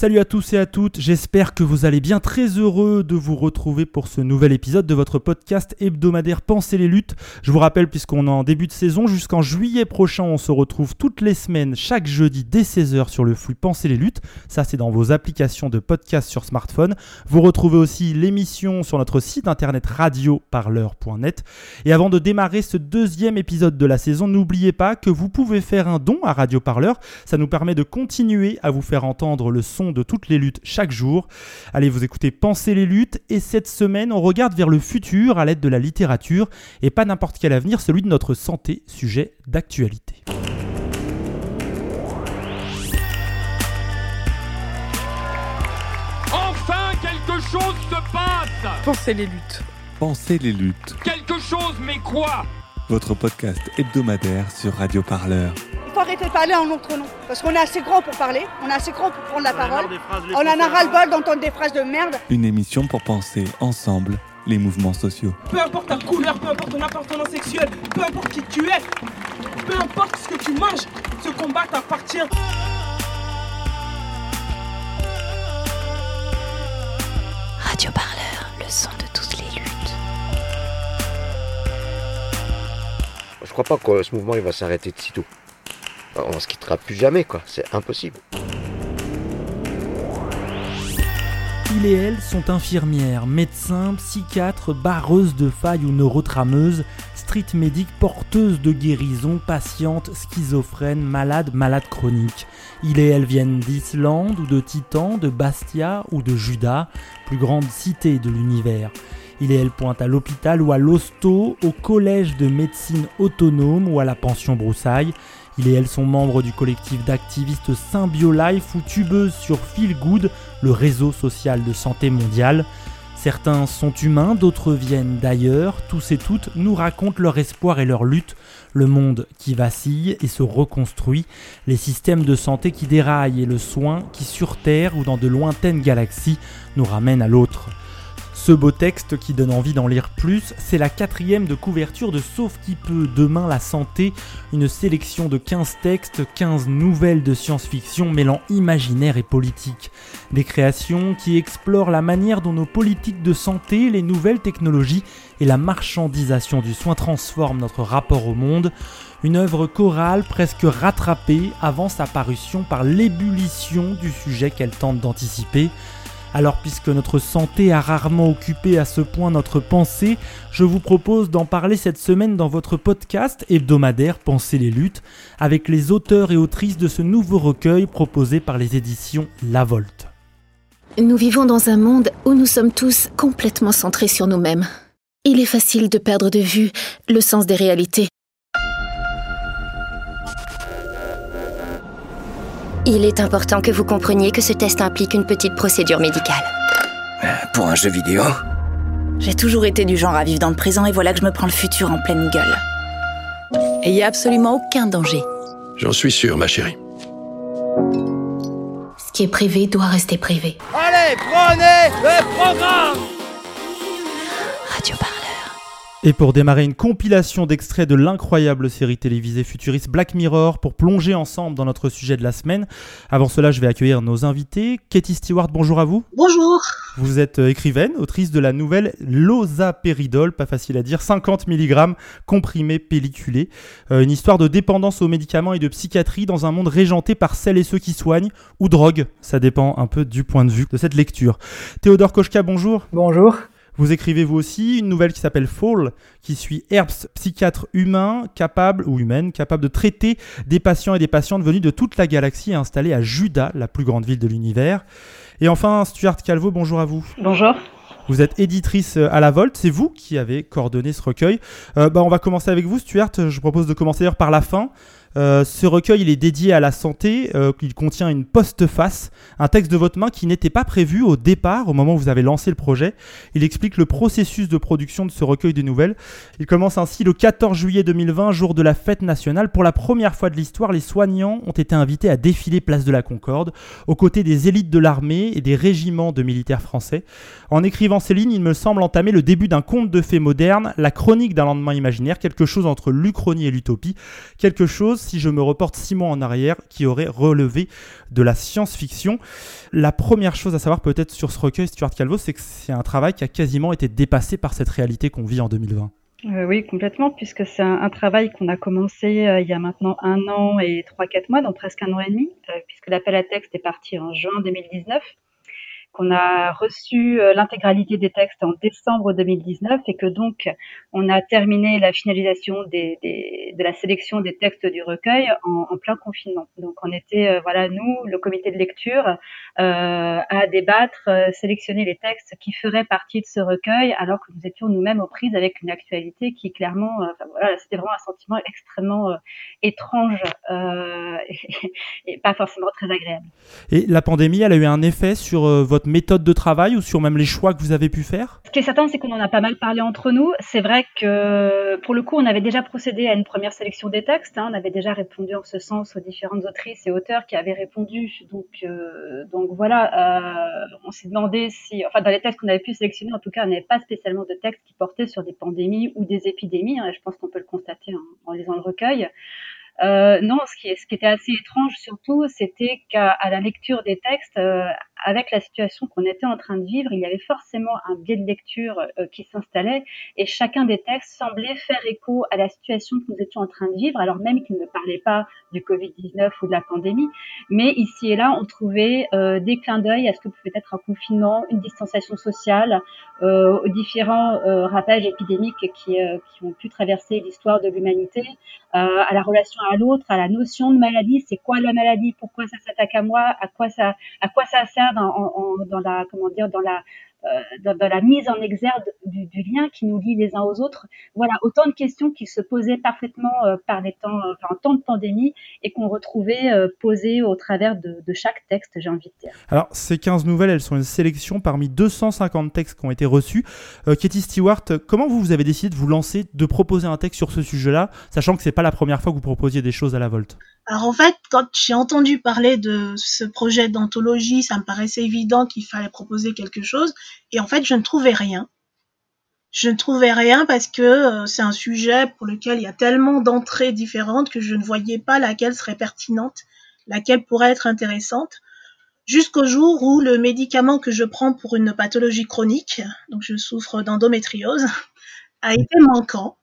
Salut à tous et à toutes, j'espère que vous allez bien, très heureux de vous retrouver pour ce nouvel épisode de votre podcast hebdomadaire Pensez les luttes. Je vous rappelle, puisqu'on est en début de saison, jusqu'en juillet prochain, on se retrouve toutes les semaines, chaque jeudi dès 16h sur le flux Pensez les luttes. Ça, c'est dans vos applications de podcast sur smartphone. Vous retrouvez aussi l'émission sur notre site internet radioparleur.net. Et avant de démarrer ce deuxième épisode de la saison, n'oubliez pas que vous pouvez faire un don à Radio Parleur. Ça nous permet de continuer à vous faire entendre le son de toutes les luttes chaque jour. Allez vous écoutez Penser les luttes et cette semaine on regarde vers le futur à l'aide de la littérature et pas n'importe quel avenir, celui de notre santé, sujet d'actualité. Enfin, quelque chose se passe Pensez les luttes. Pensez les luttes, Quelque chose, mais quoi? Votre podcast hebdomadaire sur Radio Parleur. Il faut arrêter de parler en notre nom. Parce qu'on est assez grand pour parler, on est assez grand pour prendre la parole. On en a ras-le-bol d'entendre des phrases de merde. Une émission pour penser ensemble les mouvements sociaux. Peu importe ta couleur, peu importe ton appartenance sexuelle, peu importe qui tu es, peu importe ce que tu manges, ce combat t'appartient. Radio Parleur, le son de toutes les luttes. Je crois pas que ce mouvement il va s'arrêter de sitôt. On se quittera plus jamais quoi, c'est impossible. Il et elle sont infirmières, médecins, psychiatres, barreuses de failles ou neurotrameuses, street médics porteuses de guérison, patientes, schizophrènes, malades, malades chroniques. Il et elle viennent d'Islande ou de Titan, de Bastia ou de Juda, plus grande cité de l'univers. Il et elle pointent à l'hôpital ou à l'hosto, au collège de médecine autonome ou à la pension broussaille. Il et elle sont membres du collectif d'activistes Symbiolife ou tubeuses sur Feel Good, le réseau social de santé mondiale. Certains sont humains, d'autres viennent d'ailleurs. Tous et toutes nous racontent leur espoir et leur lutte, le monde qui vacille et se reconstruit, les systèmes de santé qui déraillent et le soin qui sur Terre ou dans de lointaines galaxies nous ramène à l'autre. Ce beau texte qui donne envie d'en lire plus, c'est la quatrième de couverture de Sauf qui peut, Demain la santé, une sélection de 15 textes, 15 nouvelles de science-fiction mêlant imaginaire et politique. Des créations qui explorent la manière dont nos politiques de santé, les nouvelles technologies et la marchandisation du soin transforment notre rapport au monde. Une œuvre chorale presque rattrapée avant sa parution par l'ébullition du sujet qu'elle tente d'anticiper. Alors puisque notre santé a rarement occupé à ce point notre pensée, je vous propose d'en parler cette semaine dans votre podcast hebdomadaire Penser les luttes, avec les auteurs et autrices de ce nouveau recueil proposé par les éditions La Volte. Nous vivons dans un monde où nous sommes tous complètement centrés sur nous-mêmes. Il est facile de perdre de vue le sens des réalités. Il est important que vous compreniez que ce test implique une petite procédure médicale. Pour un jeu vidéo J'ai toujours été du genre à vivre dans le présent et voilà que je me prends le futur en pleine gueule. Et il n'y a absolument aucun danger. J'en suis sûr, ma chérie. Ce qui est privé doit rester privé. Allez, prenez le programme Radio Parleur. Et pour démarrer une compilation d'extraits de l'incroyable série télévisée futuriste Black Mirror pour plonger ensemble dans notre sujet de la semaine. Avant cela, je vais accueillir nos invités. Katie Stewart, bonjour à vous. Bonjour. Vous êtes euh, écrivaine, autrice de la nouvelle Losapéridol, pas facile à dire, 50 mg comprimé pelliculé. Euh, une histoire de dépendance aux médicaments et de psychiatrie dans un monde régenté par celles et ceux qui soignent, ou droguent. Ça dépend un peu du point de vue de cette lecture. Théodore Kochka, bonjour. Bonjour. Vous écrivez vous aussi une nouvelle qui s'appelle Fall, qui suit Herbst, psychiatre humain capable ou humaine, capable de traiter des patients et des patientes venus de toute la galaxie et installés à Juda, la plus grande ville de l'univers. Et enfin, Stuart Calvo, bonjour à vous. Bonjour. Vous êtes éditrice à la Volte, c'est vous qui avez coordonné ce recueil. Euh, bah, on va commencer avec vous, Stuart. Je propose de commencer d'ailleurs par la fin. Euh, ce recueil, il est dédié à la santé, euh, il contient une postface, un texte de votre main qui n'était pas prévu au départ, au moment où vous avez lancé le projet. Il explique le processus de production de ce recueil de nouvelles. Il commence ainsi le 14 juillet 2020, jour de la fête nationale. Pour la première fois de l'histoire, les soignants ont été invités à défiler place de la Concorde, aux côtés des élites de l'armée et des régiments de militaires français. En écrivant ces lignes, il me semble entamer le début d'un conte de fées moderne, la chronique d'un lendemain imaginaire, quelque chose entre l'Uchronie et l'utopie, quelque chose, si je me reporte six mois en arrière, qui aurait relevé de la science-fiction. La première chose à savoir peut-être sur ce recueil, Stuart Calvo, c'est que c'est un travail qui a quasiment été dépassé par cette réalité qu'on vit en 2020. Euh, oui, complètement, puisque c'est un, travail qu'on a commencé euh, il y a maintenant un an et trois, quatre mois, donc presque un an et demi, euh, puisque l'appel à texte est parti en juin 2019 qu'on a reçu euh, l'intégralité des textes en décembre 2019 et que donc on a terminé la finalisation des, des, de la sélection des textes du recueil en, plein confinement. Donc on était, euh, voilà, nous, le comité de lecture, euh, à débattre, euh, sélectionner les textes qui feraient partie de ce recueil, alors que nous étions nous-mêmes aux prises avec une actualité qui clairement, voilà, c'était vraiment un sentiment extrêmement étrange et, et, pas forcément très agréable. Et la pandémie, elle a eu un effet sur votre méthode de travail ou sur même les choix que vous avez pu faire? Ce qui est certain, c'est qu'on en a pas mal parlé entre nous. C'est vrai que pour le coup, on avait déjà procédé à une première sélection des textes. Hein. On avait déjà répondu en ce sens aux différentes autrices et auteurs qui avaient répondu. Donc, euh, donc voilà, euh, on s'est demandé si, enfin, dans les textes qu'on avait pu sélectionner, en tout cas, on n'avait pas spécialement de textes qui portaient sur des pandémies ou des épidémies. Hein. Je pense qu'on peut le constater en, en lisant le recueil. Euh, non, ce qui, ce qui, était assez étrange surtout, c'était qu'à la lecture des textes, euh, avec la situation qu'on était en train de vivre, il y avait forcément un biais de lecture euh, qui s'installait et chacun des textes semblait faire écho à la situation que nous étions en train de vivre, alors même qu'il ne parlait pas du Covid-19 ou de la pandémie. Mais ici et là, on trouvait euh, des clins d'œil à ce que pouvait être un confinement, une distanciation sociale, euh, aux différents euh, ravages épidémiques qui, euh, qui, ont pu traverser l'histoire de l'humanité, à la relation l'autre, à la notion de maladie. C'est quoi la maladie Pourquoi ça s'attaque à moi À quoi ça, à quoi ça sert dans, la, comment dire, dans la, dans, dans, la mise en exergue du, du, lien qui nous lie les uns aux autres. Voilà, autant de questions qui se posaient parfaitement euh, par les temps, euh, enfin, en temps de pandémie et qu'on retrouvait euh, posées au travers de, de chaque texte, j'ai envie de dire. Alors, ces 15 nouvelles, elles sont une sélection parmi 250 textes qui ont été reçus. Euh, Katie Stewart, comment vous, vous avez décidé de vous lancer, de proposer un texte sur ce sujet-là, sachant que c'est pas la première fois que vous proposiez des choses à la Volte alors en fait, quand j'ai entendu parler de ce projet d'anthologie, ça me paraissait évident qu'il fallait proposer quelque chose. Et en fait, je ne trouvais rien. Je ne trouvais rien parce que euh, c'est un sujet pour lequel il y a tellement d'entrées différentes que je ne voyais pas laquelle serait pertinente, laquelle pourrait être intéressante. Jusqu'au jour où le médicament que je prends pour une pathologie chronique, donc je souffre d'endométriose, a été manquant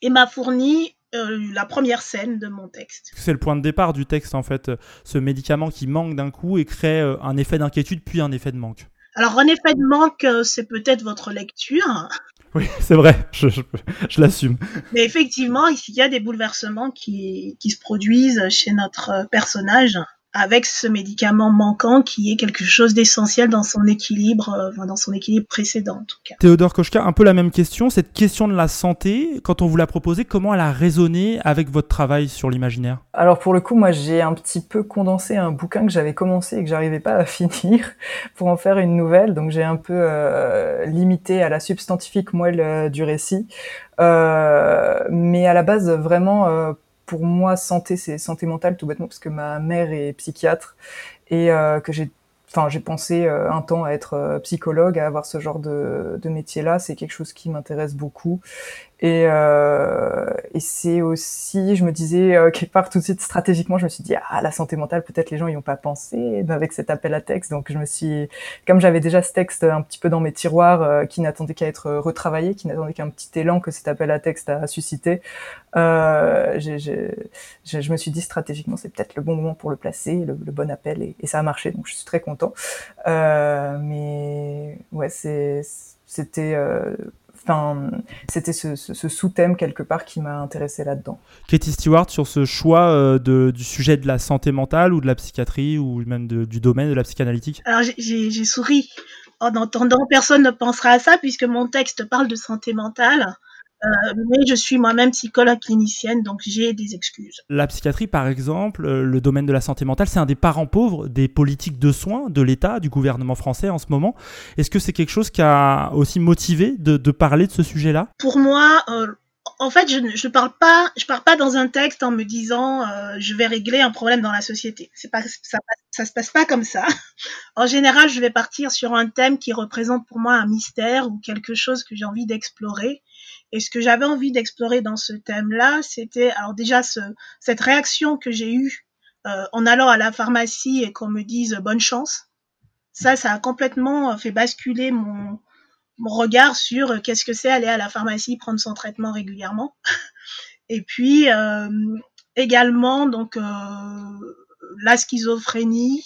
et m'a fourni euh, la première scène de mon texte. C'est le point de départ du texte en fait, ce médicament qui manque d'un coup et crée euh, un effet d'inquiétude puis un effet de manque. Alors un effet de manque, euh, c'est peut-être votre lecture. Oui, c'est vrai, je, je, je l'assume. Mais effectivement, il y a des bouleversements qui, qui se produisent chez notre personnage avec ce médicament manquant qui est quelque chose d'essentiel dans son équilibre, euh, dans son équilibre précédent en tout cas. Théodore Kochka, un peu la même question. Cette question de la santé, quand on vous l'a proposée, comment elle a résonné avec votre travail sur l'imaginaire? Alors pour le coup, moi j'ai un petit peu condensé un bouquin que j'avais commencé et que j'arrivais pas à finir pour en faire une nouvelle. Donc j'ai un peu euh, limité à la substantifique moelle euh, du récit. Euh, mais à la base, vraiment euh, pour moi, santé, c'est santé mentale tout bêtement parce que ma mère est psychiatre et euh, que j'ai enfin j'ai pensé euh, un temps à être euh, psychologue, à avoir ce genre de, de métier-là, c'est quelque chose qui m'intéresse beaucoup. Et, euh, et c'est aussi, je me disais euh, quelque part tout de suite stratégiquement, je me suis dit ah la santé mentale, peut-être les gens y ont pas pensé avec cet appel à texte. Donc je me suis, comme j'avais déjà ce texte un petit peu dans mes tiroirs euh, qui n'attendait qu'à être retravaillé, qui n'attendait qu'un petit élan que cet appel à texte a suscité, euh, j'ai, j'ai, je me suis dit stratégiquement c'est peut-être le bon moment pour le placer, le, bon appel et, et, ça a marché. Donc je suis très content. Euh, mais ouais c'est c'était euh, enfin, c'était ce, ce, ce sous-thème quelque part qui m'a intéressé là-dedans. Katie Stewart, sur ce choix euh, de, du sujet de la santé mentale ou de la psychiatrie ou même de, du domaine de la psychanalytique? Alors j'ai souri en entendant, personne ne pensera à ça puisque mon texte parle de santé mentale. Euh, mais je suis moi-même psychologue clinicienne, donc j'ai des excuses. La psychiatrie, par exemple, euh, le domaine de la santé mentale, c'est un des parents pauvres des politiques de soins de l'État, du gouvernement français en ce moment. Est-ce que c'est quelque chose qui a aussi motivé de, de parler de ce sujet-là? Pour moi, euh, en fait, je ne parle pas, je pars pas dans un texte en me disant euh, je vais régler un problème dans la société. C'est pas ça, ça se passe pas comme ça. En général, je vais partir sur un thème qui représente pour moi un mystère ou quelque chose que j'ai envie d'explorer. Et ce que j'avais envie d'explorer dans ce thème-là, c'était alors déjà ce, cette réaction que j'ai eue euh, en allant à la pharmacie et qu'on me dise bonne chance. Ça, ça a complètement fait basculer mon, mon regard sur euh, qu'est-ce que c'est aller à la pharmacie prendre son traitement régulièrement. Et puis euh, également donc euh, la schizophrénie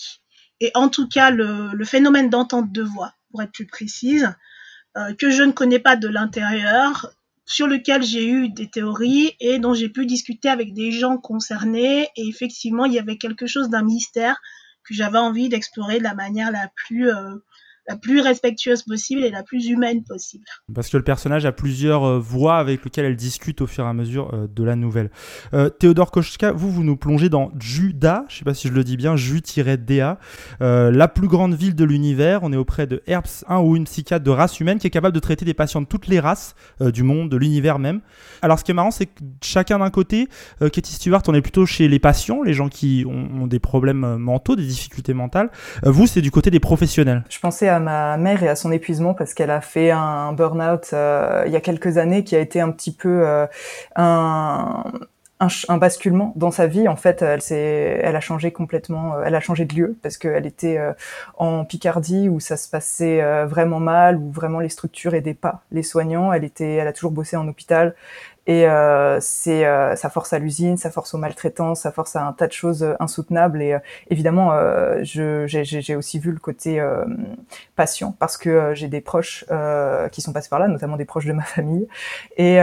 et en tout cas le, le phénomène d'entente de voix, pour être plus précise, euh, que je ne connais pas de l'intérieur, sur lequel j'ai eu des théories et dont j'ai pu discuter avec des gens concernés. Et effectivement, il y avait quelque chose d'un mystère que j'avais envie d'explorer de la manière la plus euh, la plus respectueuse possible et la plus humaine possible. Parce que le personnage a plusieurs euh, voix avec lesquelles elle discute au fur et à mesure euh, de la nouvelle. Euh, Théodore Kochka, vous, vous nous plongez dans Juda, je sais pas si je le dis bien, Ju-Da, euh, la plus grande ville de l'univers. On est auprès de Herbs, un ou une psychiatre de race humaine qui est capable de traiter des patients de toutes les races euh, du monde, de l'univers même. Alors ce qui est marrant, c'est que chacun d'un côté, euh, Katie Stewart, on est plutôt chez les patients, les gens qui ont, ont des problèmes mentaux, des difficultés mentales. Euh, vous, c'est du côté des professionnels. Je pensais à ma mère et à son épuisement parce qu'elle a fait un burn-out euh, il y a quelques années qui a été un petit peu euh, un, un, basculement dans sa vie. En fait, elle elle a changé complètement, elle a changé de lieu parce qu'elle était euh, en Picardie où ça se passait euh, vraiment mal, où vraiment les structures aidaient pas les soignants. Elle était, elle a toujours bossé en hôpital. Et euh, euh, ça force à l'usine, ça force aux maltraitances, ça force à un tas de choses insoutenables. Et euh, évidemment, euh, j'ai aussi vu le côté euh, patient parce que j'ai des proches qui sont passés par là, notamment des proches de ma famille. Et,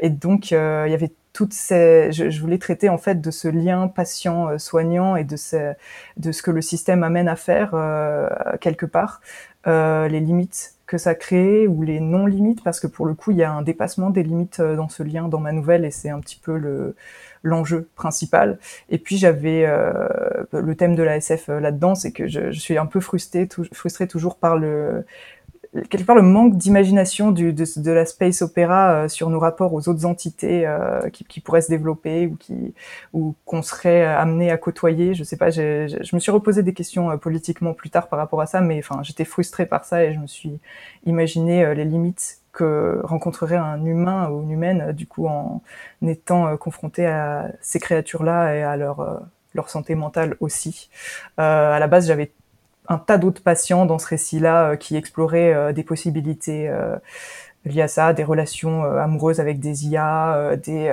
et donc, il y avait toutes ces, je, je, voulais traiter en fait de ce lien patient-soignant et de, ce, de ce que le système amène à faire quelque part, les limites que ça crée ou les non-limites parce que pour le coup il y a un dépassement des limites euh, dans ce lien dans ma nouvelle et c'est un petit peu le l'enjeu principal. Et puis j'avais euh, le thème de la SF euh, là-dedans c'est que je, suis un peu frustrée frustrée toujours par le quelque part le manque d'imagination de, la space opéra euh, sur nos rapports aux autres entités euh, qui, pourraient se développer ou qui ou qu'on serait amené à côtoyer. Je sais pas, je, me suis reposé des questions euh, politiquement plus tard par rapport à ça, mais enfin j'étais frustrée par ça et je me suis imaginé euh, les limites que rencontrerait un humain ou une humaine du coup en étant euh, confronté à ces créatures-là et à leur leur santé mentale aussi. à la base, j'avais un tas d'autres patients dans ce récit-là euh, qui exploraient euh, des possibilités euh, liées à ça, des relations amoureuses avec des IA, des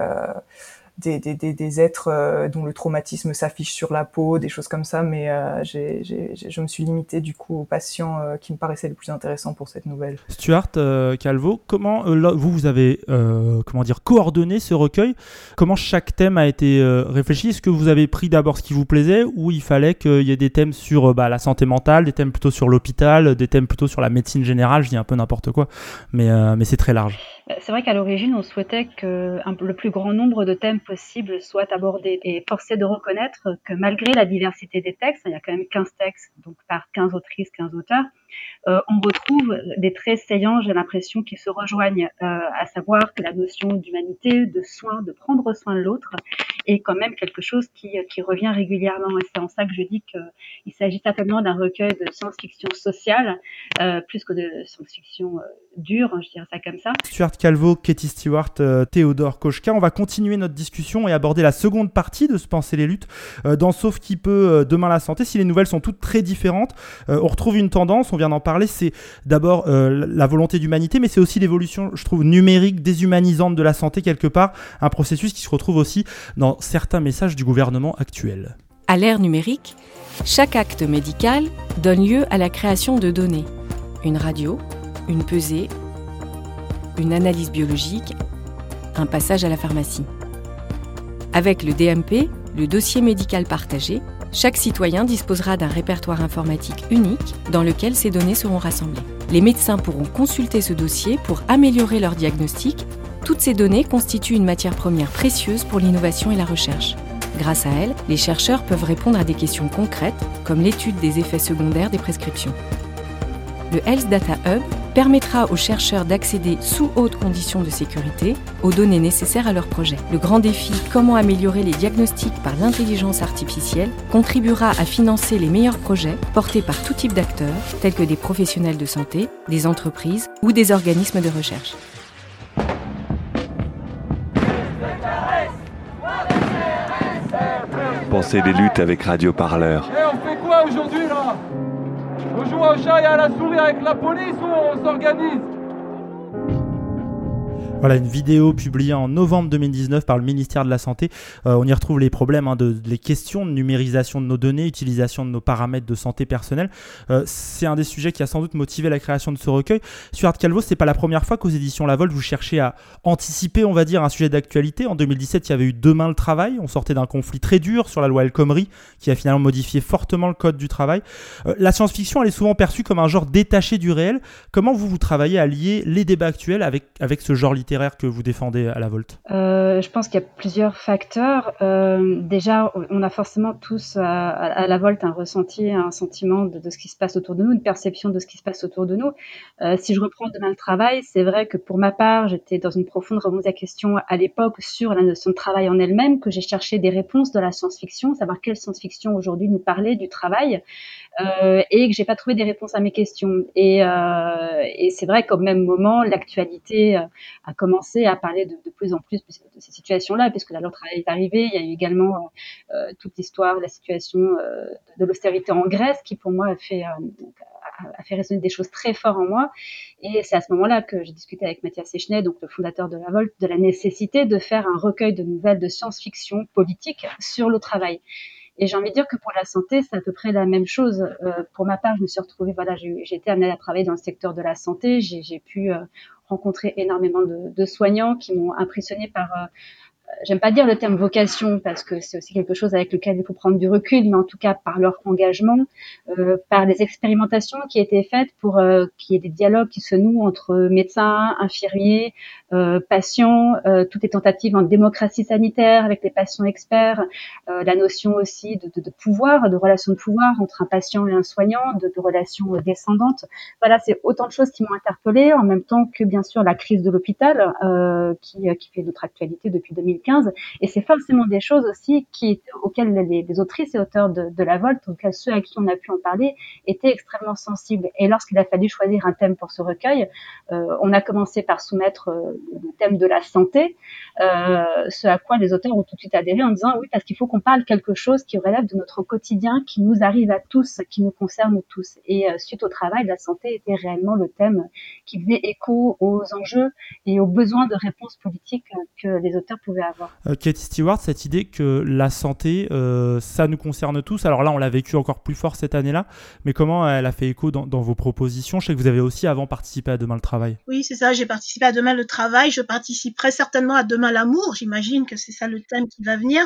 des, des, des, des, êtres euh, dont le traumatisme s'affiche sur la peau, des choses comme ça, mais euh, j'ai, j'ai, je me suis limitée du coup aux patients euh, qui me paraissaient les plus intéressants pour cette nouvelle. Stuart Calvo, comment là, vous vous avez comment dire coordonné ce recueil? Comment chaque thème a été réfléchi? Est-ce que vous avez pris d'abord ce qui vous plaisait ou il fallait qu'il y ait des thèmes sur bah, la santé mentale, des thèmes plutôt sur l'hôpital, des thèmes plutôt sur la médecine générale? Je dis un peu n'importe quoi, mais mais c'est très large. C'est vrai qu'à l'origine, on souhaitait que un, le plus grand nombre de thèmes possibles soient abordés et forcé de reconnaître que malgré la diversité des textes, il y a quand même 15 textes, donc par 15 autrices, 15 auteurs, euh, on retrouve des traits saillants, j'ai l'impression, qui se rejoignent, euh, à savoir que la notion d'humanité, de soin, de prendre soin de l'autre, est quand même quelque chose qui, revient régulièrement. Et c'est en ça que je dis qu'il s'agit certainement d'un recueil de science-fiction sociale, euh, plus que de science-fiction dure, je dirais ça comme ça. Stuart Calvo, Katie Stewart, Théodore Kochka, on va continuer notre discussion et aborder la seconde partie de Se penser les luttes dans Sauf qui peut, Demain la santé. Si les nouvelles sont toutes très différentes, on retrouve une tendance, on vient d'en parler, c'est d'abord la volonté d'humanité, mais c'est aussi l'évolution, je trouve, numérique, déshumanisante de la santé quelque part, un processus qui se retrouve aussi dans certains messages du gouvernement actuel. À l'ère numérique, chaque acte médical donne lieu à la création de données. Une radio, une pesée, une analyse biologique, un passage à la pharmacie. Avec le DMP, le dossier médical partagé, chaque citoyen disposera d'un répertoire informatique unique dans lequel ces données seront rassemblées. Les médecins pourront consulter ce dossier pour améliorer leur diagnostic Toutes ces données constituent une matière première précieuse pour l'innovation et la recherche. Grâce à elles, les chercheurs peuvent répondre à des questions concrètes, comme l'étude des effets secondaires des prescriptions. Le Health Data Hub permettra aux chercheurs d'accéder sous hautes conditions de sécurité aux données nécessaires à leur projet. Le grand défi Comment améliorer les diagnostics par l'intelligence artificielle contribuera à financer les meilleurs projets portés par tout type d'acteurs, tels que des professionnels de santé, des entreprises ou des organismes de recherche. Pensez des luttes avec Radio Parleur. Et on fait quoi aujourd'hui là? On joue au chat et à la souris avec la police ou on s'organise? Voilà une vidéo publiée en novembre 2019 par le ministère de la Santé. Euh, on y retrouve les problèmes, hein, de, les questions de numérisation de nos données, utilisation de nos paramètres de santé personnelle. Euh, c'est un des sujets qui a sans doute motivé la création de ce recueil. Stuart Calvo, c'est pas la première fois qu'aux éditions La Volte vous cherchez à anticiper, on va dire, un sujet d'actualité. En 2017, il y avait eu Demain le travail. On sortait d'un conflit très dur sur la loi El Khomri qui a finalement modifié fortement le code du travail. Euh, la science-fiction, elle est souvent perçue comme un genre détaché du réel. Comment vous vous travaillez à lier les débats actuels avec avec ce genre littéraire? Que vous défendez à la Volte euh, Je pense qu'il y a plusieurs facteurs. Euh, déjà, on a forcément tous à, la Volte un ressenti, un sentiment de, ce qui se passe autour de nous, une perception de ce qui se passe autour de nous. Euh, si je reprends demain le travail, c'est vrai que pour ma part, j'étais dans une profonde remise à question à l'époque sur la notion de travail en elle-même, que j'ai cherché des réponses de la science-fiction, savoir quelle science-fiction aujourd'hui nous parlait du travail, et que j'ai pas trouvé des réponses à mes questions. Et, et c'est vrai qu'au même moment, l'actualité a commencé à parler de, plus en plus de ces situations-là, puisque la loi travail est arrivée. Il y a eu également euh, euh, toute l'histoire de la situation euh, de l'austérité en Grèce, qui pour moi a fait, a fait résonner des choses très fortes en moi. Et c'est à ce moment-là que j'ai discuté avec Mathias Sechnet, donc le fondateur de la Volt, de la nécessité de faire un recueil de nouvelles de science-fiction politique sur le travail. Et j'ai envie de dire que pour la santé, c'est à peu près la même chose. pour ma part, je me suis retrouvée, voilà, j'ai été amenée à travailler dans le secteur de la santé. J'ai pu rencontré énormément de, de soignants qui m'ont impressionné par euh, j'aime pas dire le terme vocation parce que c'est aussi quelque chose avec lequel il faut prendre du recul, mais en tout cas par leur engagement, euh, par les expérimentations qui étaient faites pour euh, qu'il y ait des dialogues qui se nouent entre médecins, infirmiers, euh, patients, euh, toutes les tentatives en démocratie sanitaire avec les patients experts, euh, la notion aussi de, de, de, pouvoir, de relation de pouvoir entre un patient et un soignant, de, de relations descendantes. Voilà, c'est autant de choses qui m'ont interpellée, en même temps que bien sûr la crise de l'hôpital qui, qui fait notre actualité depuis 2000 et c'est forcément des choses aussi qui, auxquelles les, autrices et auteurs de, la Volte, auxquels ceux à qui on a pu en parler, étaient extrêmement sensibles. Et lorsqu'il a fallu choisir un thème pour ce recueil, euh, on a commencé par soumettre euh, le thème de la santé, euh, ce à quoi les auteurs ont tout de suite adhéré en disant oui, parce qu'il faut qu'on parle quelque chose qui relève de notre quotidien, qui nous arrive à tous, qui nous concerne tous. Et suite au travail, la santé était réellement le thème qui faisait écho aux enjeux et aux besoins de réponses politiques que les auteurs pouvaient avoir. Euh, Katie Stewart, cette idée que la santé, euh, ça nous concerne tous. Alors là, on l'a vécu encore plus fort cette année-là, mais comment elle a fait écho dans, vos propositions? Je sais que vous avez aussi avant participé à Demain le Travail. Oui, c'est ça, j'ai participé à Demain le Travail, je participerai certainement à Demain l'amour, j'imagine que c'est ça le thème qui va venir.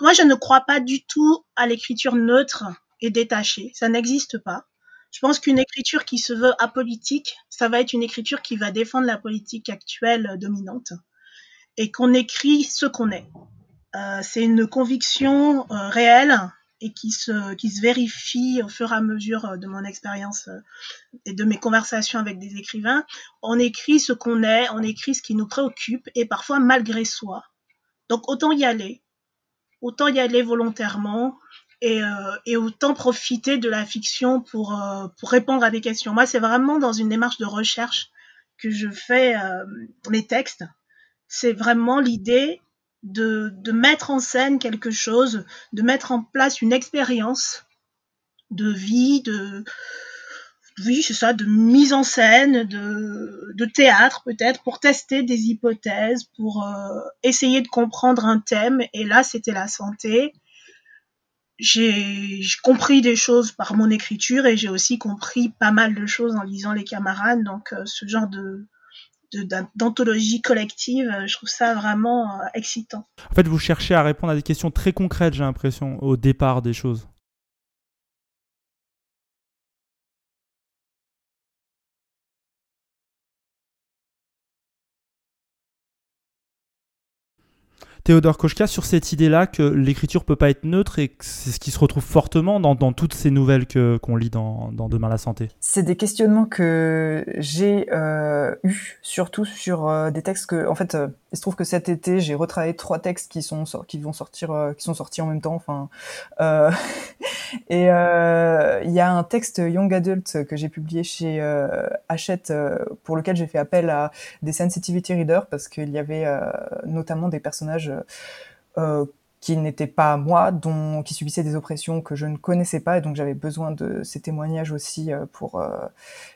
Moi, je ne crois pas du tout à l'écriture neutre et détachée, ça n'existe pas. Je pense qu'une écriture qui se veut apolitique, ça va être une écriture qui va défendre la politique actuelle dominante et qu'on écrit ce qu'on est. Euh, c'est une conviction euh, réelle et qui se, qui se vérifie au fur et à mesure euh, de mon expérience et de mes conversations avec des écrivains. On écrit ce qu'on est, on écrit ce qui nous préoccupe et parfois malgré soi. Donc autant y aller, autant y aller volontairement et, et autant profiter de la fiction pour, pour répondre à des questions. Moi, c'est vraiment dans une démarche de recherche que je fais mes textes c'est vraiment l'idée de, de, mettre en scène quelque chose, de mettre en place une expérience de vie, de oui, c'est de mise en scène, de, de théâtre peut-être, pour tester des hypothèses, pour euh, essayer de comprendre un thème. Et là, c'était la santé. J'ai compris des choses par mon écriture et j'ai aussi compris pas mal de choses en lisant les camarades. Donc, euh, ce genre de, d'anthologie collective. Euh, je trouve ça vraiment euh, excitant. En fait, vous cherchez à répondre à des questions très concrètes, j'ai l'impression, au départ des choses. Théodore Kochka, sur cette idée-là que l'écriture peut pas être neutre et que c'est ce qui se retrouve fortement dans, dans toutes ces nouvelles que, qu'on lit dans, dans, Demain la santé C'est des questionnements que j'ai euh, eu, surtout sur euh, des textes que, en fait, euh, il se trouve que cet été, j'ai retravaillé trois textes qui sont qui vont sortir, euh, qui sont sortis en même temps. Enfin, et il y a un texte young adult que j'ai publié chez Hachette pour lequel j'ai fait appel à des sensitivity readers parce qu'il y avait notamment des personnages euh, qui n'étaient pas moi, dont, qui subissaient des oppressions que je ne connaissais pas, et donc j'avais besoin de ces témoignages aussi euh, pour euh,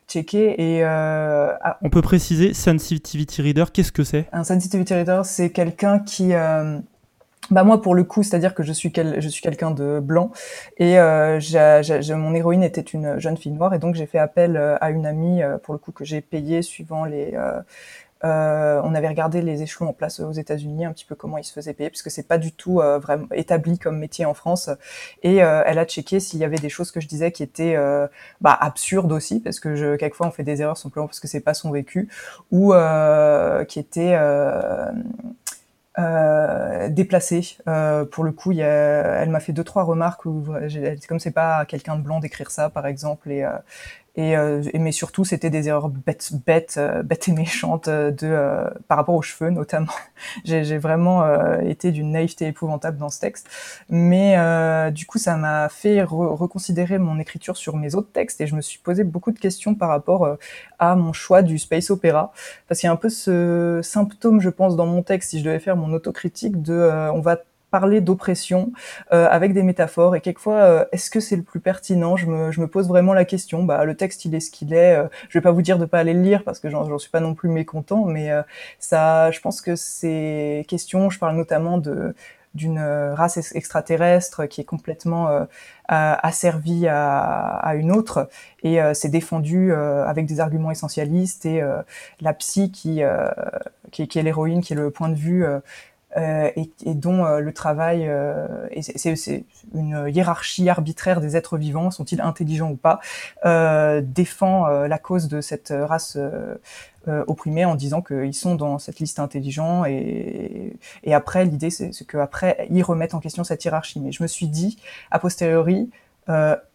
checker. Et euh, ah. on peut préciser sensitivity reader, qu'est-ce que c'est? Un sensitivity reader, c'est quelqu'un qui euh, bah moi pour le coup, c'est-à-dire que je suis quel, je suis quelqu'un de blanc et euh, mon héroïne était une jeune fille noire et donc j'ai fait appel à une amie pour le coup que j'ai payé suivant les euh, on avait regardé les échelons en place aux États-Unis, un petit peu comment ils se faisaient payer, puisque c'est pas du tout euh, vraiment établi comme métier en France. Et euh, elle a checké s'il y avait des choses que je disais qui étaient bah, absurdes aussi, parce que je, quelquefois on fait des erreurs simplement parce que c'est pas son vécu, ou qui étaient euh, déplacée. Euh, pour le coup, y a, elle m'a fait deux trois remarques où, comme c'est pas quelqu'un de blanc d'écrire ça, par exemple, et, et, euh, mais surtout c'était des erreurs bêtes bêtes euh, bêtes et méchantes euh, de par rapport aux cheveux notamment. J'ai vraiment été d'une naïveté épouvantable dans ce texte. Mais du coup ça m'a fait reconsidérer mon écriture sur mes autres textes et je me suis posé beaucoup de questions par rapport à mon choix du space opéra. Parce qu'il y a un peu ce symptôme je pense dans mon texte si je devais faire mon autocritique de on va parler d'oppression euh, avec des métaphores. Et quelquefois euh, est-ce que c'est le plus pertinent? Je me, je me pose vraiment la question. Bah le texte il est ce qu'il est euh, je vais pas vous dire de pas aller le lire parce que j'en suis pas non plus mécontent mais ça je pense que ces questions je parle notamment de d'une race extraterrestre qui est complètement asservie à, à, une autre. Et c'est défendu avec des arguments essentialistes et la psy qui, qui, qui est l'héroïne qui est le point de vue euh, et, et, dont euh, le travail, euh, c'est une hiérarchie arbitraire des êtres vivants, sont-ils intelligents ou pas, défend la cause de cette race opprimée en disant qu'ils sont dans cette liste intelligents et, et après l'idée c'est qu'après ils remettent en question cette hiérarchie. Mais je me suis dit a posteriori,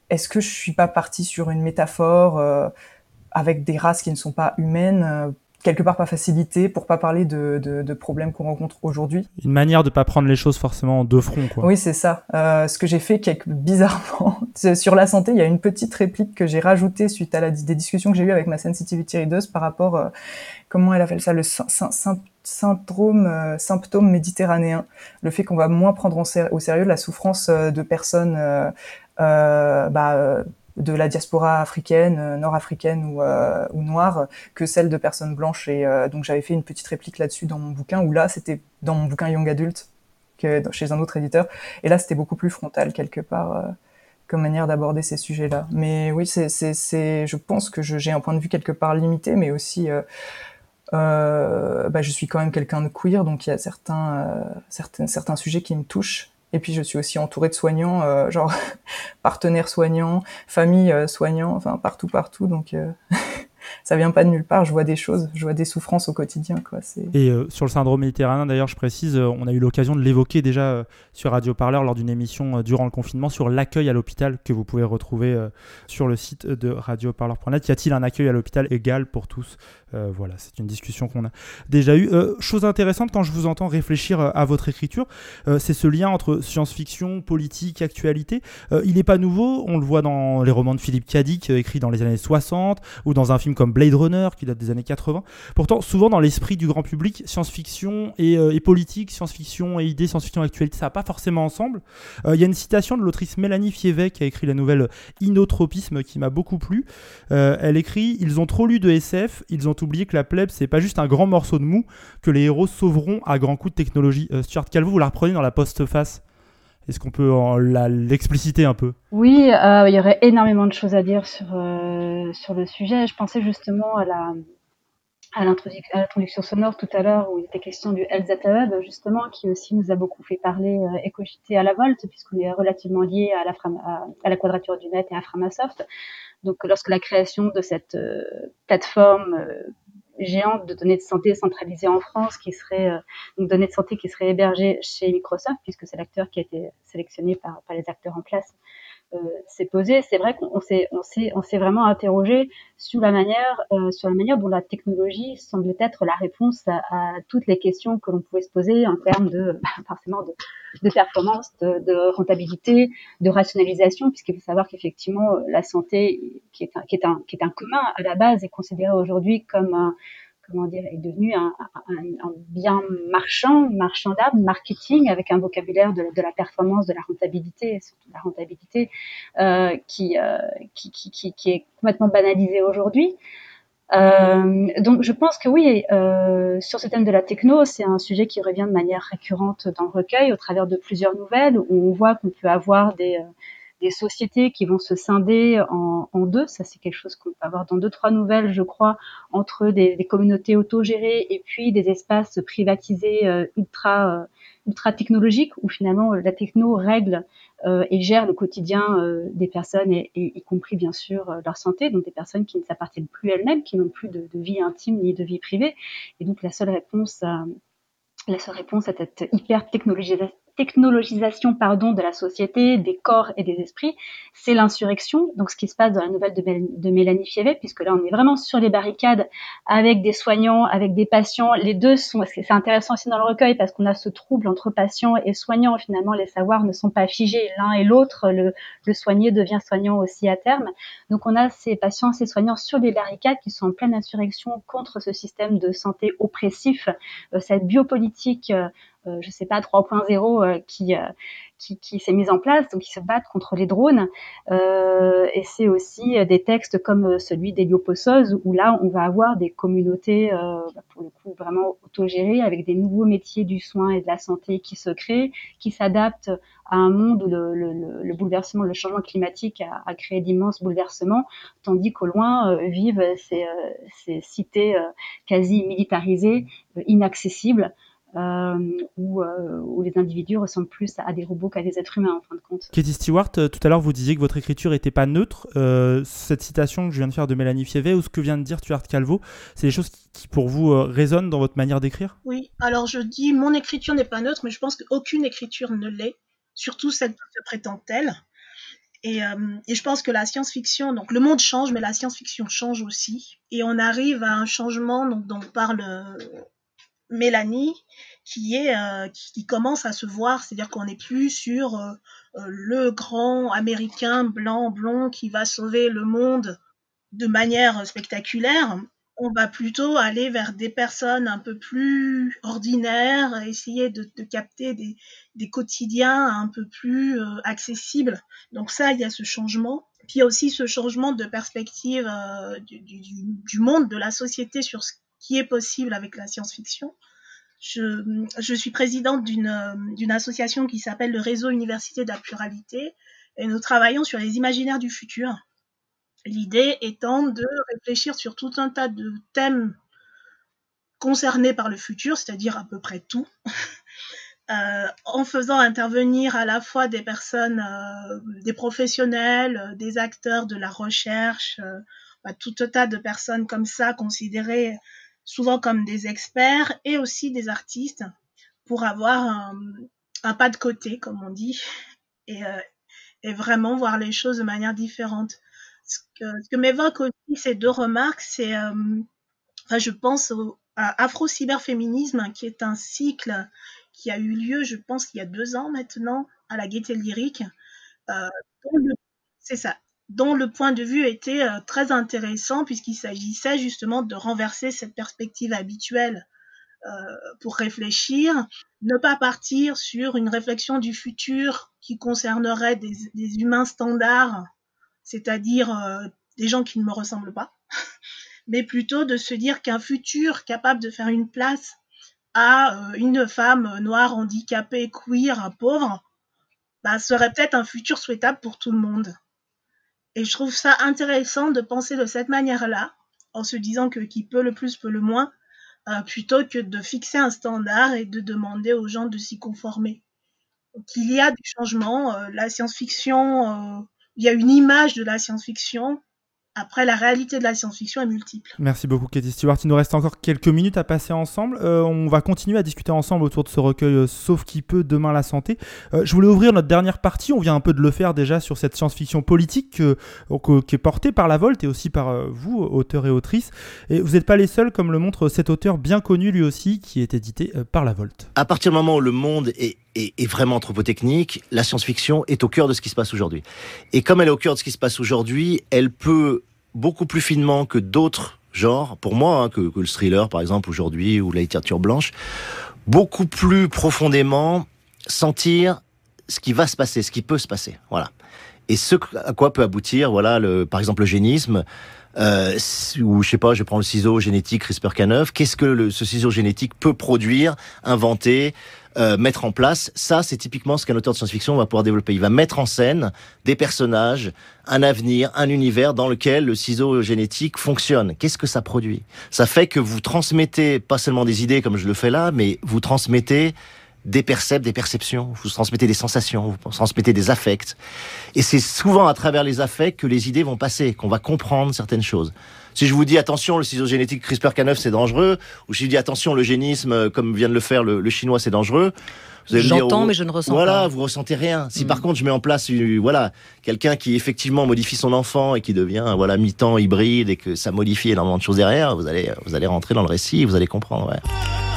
est-ce que je suis pas partie sur une métaphore avec des races qui ne sont pas humaines quelque part pas facilité pour pas parler de, de, de problèmes qu'on rencontre aujourd'hui. Une manière de pas prendre les choses forcément en deux fronts. Quoi. Oui, c'est ça. Euh, ce que j'ai fait, quelque, bizarrement, sur la santé, il y a une petite réplique que j'ai rajoutée suite à la, des discussions que j'ai eues avec ma sensitivity reader par rapport, euh, comment elle appelle ça, le syndrome, euh, symptôme méditerranéen, le fait qu'on va moins prendre au sérieux la souffrance euh, de personnes euh, bah, de la diaspora africaine, euh, nord-africaine ou, euh, ou, noire que celle de personnes blanches. Et euh, donc j'avais fait une petite réplique là-dessus dans mon bouquin, où là c'était dans mon bouquin Young Adult, que chez un autre éditeur. Et là c'était beaucoup plus frontal quelque part comme manière d'aborder ces sujets-là. Mais oui, c'est, je pense que j'ai un point de vue quelque part limité, mais aussi bah, je suis quand même quelqu'un de queer, donc il y a certains, certains, certains sujets qui me touchent et puis je suis aussi entourée de soignants, euh, genre partenaires soignants, famille euh, soignants, enfin partout, partout. Donc euh, ça vient pas de nulle part. Je vois des choses, je vois des souffrances au quotidien. Et euh, sur le syndrome méditerranéen, d'ailleurs, je précise, euh, on a eu l'occasion de l'évoquer déjà euh, sur Radio Parleur lors d'une émission durant le confinement sur l'accueil à l'hôpital que vous pouvez retrouver sur le site de radioparleur.net. Y a-t-il un accueil à l'hôpital égal pour tous? Voilà, c'est une discussion qu'on a déjà eue. chose intéressante quand je vous entends réfléchir à votre écriture, c'est ce lien entre science-fiction, politique, actualité. il n'est pas nouveau, on le voit dans les romans de Philippe Cadic écrits dans les années 60 ou dans un film comme Blade Runner qui date des années 80. Pourtant, souvent dans l'esprit du grand public, science-fiction et, euh, politique, science-fiction et idées, science-fiction actualité, ça va pas forcément ensemble. Euh, il y a une citation de l'autrice Mélanie Fievet qui a écrit la nouvelle Inotropisme qui m'a beaucoup plu. Euh, elle écrit Ils ont trop lu de SF, ils ont oublié que la plèbe, c'est pas juste un grand morceau de mou que les héros sauveront à grands coups de technologie. Stuart Calvo, vous la reprenez dans la post-face? Est-ce qu'on peut l'expliciter un peu? Oui, euh, il y aurait énormément de choses à dire sur, euh, sur le sujet. Je pensais justement à la à l'introduction sonore tout à l'heure où il était question du Elzata Hub justement qui aussi nous a beaucoup fait parler euh, et à la volte puisqu'on est relativement lié à la, à, la quadrature du net et à Framasoft. Donc lorsque la création de cette plateforme géante de données de santé centralisées en France, qui serait donc données de santé qui serait hébergée chez Microsoft, puisque c'est l'acteur qui a été sélectionné par, par les acteurs en place. euh, s'est posé, c'est vrai qu'on s'est on s'est on s'est vraiment interrogé sur la manière euh, sur la manière dont la technologie semblait être la réponse à, toutes les questions que l'on pouvait se poser en termes de bah, forcément de, de performance, de, de, rentabilité, de rationalisation, puisqu'il faut savoir qu'effectivement la santé qui est un, qui est un qui est un commun à la base est considérée aujourd'hui comme un comment dire, est devenu un, bien marchand, marchandable, marketing, avec un vocabulaire de, la performance, de la rentabilité, surtout de la rentabilité, euh, qui, euh, qui, est complètement banalisé aujourd'hui. Euh, donc je pense que oui, sur ce thème de la techno, c'est un sujet qui revient de manière récurrente dans le recueil, au travers de plusieurs nouvelles, où on voit qu'on peut avoir des, des sociétés qui vont se scinder en, deux. Ça, c'est quelque chose qu'on peut avoir dans deux, trois nouvelles, je crois, entre des, des communautés autogérées et puis des espaces privatisés euh, ultra, euh, ultra technologiques où finalement la techno règle euh, et gère le quotidien euh, des personnes, et, et, y compris bien sûr euh, leur santé, donc des personnes qui ne s'appartiennent plus elles-mêmes, qui n'ont plus de, de, vie intime ni de vie privée. Et donc la seule réponse à, la seule réponse à cette hyper technologisation technologisation pardon, de la société, des corps et des esprits, c'est l'insurrection. Donc ce qui se passe dans la nouvelle de, Mélanie Fievet, puisque là on est vraiment sur les barricades avec des soignants, avec des patients. Les deux sont, c'est intéressant aussi dans le recueil parce qu'on a ce trouble entre patients et soignants. Finalement, les savoirs ne sont pas figés l'un et l'autre. Le, le soigné devient soignant aussi à terme. Donc on a ces patients, ces soignants sur les barricades qui sont en pleine insurrection contre ce système de santé oppressif, euh, cette biopolitique euh, je sais pas 3.0 euh, qui, euh, qui, qui s'est mise en place, donc ils se battent contre les drones. Euh, et c'est aussi des textes comme celui d'Hélioposos, où là, on va avoir des communautés, euh, bah, pour le coup, vraiment autogérées, avec des nouveaux métiers du soin et de la santé qui se créent, qui s'adaptent à un monde où le, le, le, bouleversement, le changement climatique a, créé d'immenses bouleversements, tandis qu'au loin euh, vivent ces, ces cités quasi militarisées, inaccessibles, euh, où, euh, où, les individus ressemblent plus à des robots qu'à des êtres humains en fin de compte. Katie Stewart, euh, tout à l'heure vous disiez que votre écriture n'était pas neutre. Euh, cette citation que je viens de faire de Mélanie Fievet ou ce que vient de dire Stuart Calvo, c'est des choses qui, qui pour vous euh, résonnent dans votre manière d'écrire? Oui, alors je dis mon écriture n'est pas neutre, mais je pense qu'aucune écriture ne l'est, surtout celle qui se prétend telle. Et, euh, et, je pense que la science-fiction, donc le monde change, mais la science-fiction change aussi. Et on arrive à un changement donc, dont parle Mélanie qui est euh, qui, commence à se voir, c'est-à-dire qu'on n'est plus sur euh, le grand américain blanc blond qui va sauver le monde de manière spectaculaire. On va plutôt aller vers des personnes un peu plus ordinaires, essayer de, capter des, quotidiens un peu plus euh, accessibles. Donc ça, il y a ce changement. Puis il y a aussi ce changement de perspective du monde, de la société sur ce qui est possible avec la science-fiction. Je, suis présidente d'une association qui s'appelle le Réseau Université de la Pluralité et nous travaillons sur les imaginaires du futur. L'idée étant de réfléchir sur tout un tas de thèmes concernés par le futur, c'est-à-dire à peu près tout, euh, en faisant intervenir à la fois des personnes, euh, des professionnels, des acteurs de la recherche, euh, bah, tout un tas de personnes comme ça considérées souvent comme des experts et aussi des artistes pour avoir un, pas de côté, comme on dit, et, euh, et, vraiment voir les choses de manière différente. Ce que, ce que m'évoque aussi ces deux remarques, c'est, euh, enfin, je pense à Afro-Cyberféminisme, qui est un cycle qui a eu lieu, je pense, il y a deux ans maintenant, à la Gaieté Lyrique. Euh, c'est ça, dont le point de vue était euh, très intéressant puisqu'il s'agissait justement de renverser cette perspective habituelle euh, pour réfléchir, ne pas partir sur une réflexion du futur qui concernerait des, humains standards, c'est-à-dire euh, des gens qui ne me ressemblent pas, mais plutôt de se dire qu'un futur capable de faire une place à une femme noire, handicapée, queer, pauvre, bah, serait peut-être un futur souhaitable pour tout le monde. Et je trouve ça intéressant de penser de cette manière-là, en se disant que qui peut le plus peut le moins, euh, plutôt que de fixer un standard et de demander aux gens de s'y conformer. Donc il y a du changement. Euh, la science-fiction, euh, il y a une image de la science-fiction Après, la réalité de la science-fiction est multiple. Merci beaucoup, Katie Stewart. Il nous reste encore quelques minutes à passer ensemble. Euh, on va continuer à discuter ensemble autour de ce recueil euh, Sauf qui peut, demain la santé. Euh, je voulais ouvrir notre dernière partie. On vient un peu de le faire déjà sur cette science-fiction politique qui est portée par la Volte et aussi par vous, auteurs et autrices. Et vous n'êtes pas les seuls, comme le montre cet auteur bien connu lui aussi, qui est édité par la Volte. À partir du moment où le monde est est, vraiment anthropotechnique, la science-fiction est au cœur de ce qui se passe aujourd'hui. Et comme elle est au cœur de ce qui se passe aujourd'hui, elle peut beaucoup plus finement que d'autres genres, pour moi, hein, que, le thriller par exemple aujourd'hui ou la littérature blanche, beaucoup plus profondément sentir ce qui va se passer, ce qui peut se passer. Voilà. Et ce à quoi peut aboutir, voilà, le, par exemple, le génisme, euh, ou je sais pas, je prends le ciseau génétique CRISPR-Cas9, qu'est-ce que ce ciseau génétique peut produire, inventer, euh, mettre en place? Ça, c'est typiquement ce qu'un auteur de science-fiction va pouvoir développer. Il va mettre en scène des personnages, un avenir, un univers dans lequel le ciseau génétique fonctionne. Qu'est-ce que ça produit? Ça fait que vous transmettez pas seulement des idées comme je le fais là, mais vous transmettez des percepts, des perceptions, vous transmettez des sensations, vous transmettez des affects. Et c'est souvent à travers les affects que les idées vont passer, qu'on va comprendre certaines choses. Si je vous dis attention, le ciseau génétique CRISPR-Cas9 c'est dangereux, ou si je dis attention, le génisme, euh, comme vient de le faire le, chinois, c'est dangereux. J'entends, oh, mais je ne ressens voilà, pas. Voilà, vous ressentez rien. Si mm. par contre je mets en place, voilà, quelqu'un qui effectivement modifie son enfant et qui devient voilà mi-temps hybride et que ça modifie énormément de choses derrière, vous allez, vous allez rentrer dans le récit, et vous allez comprendre. Ouais.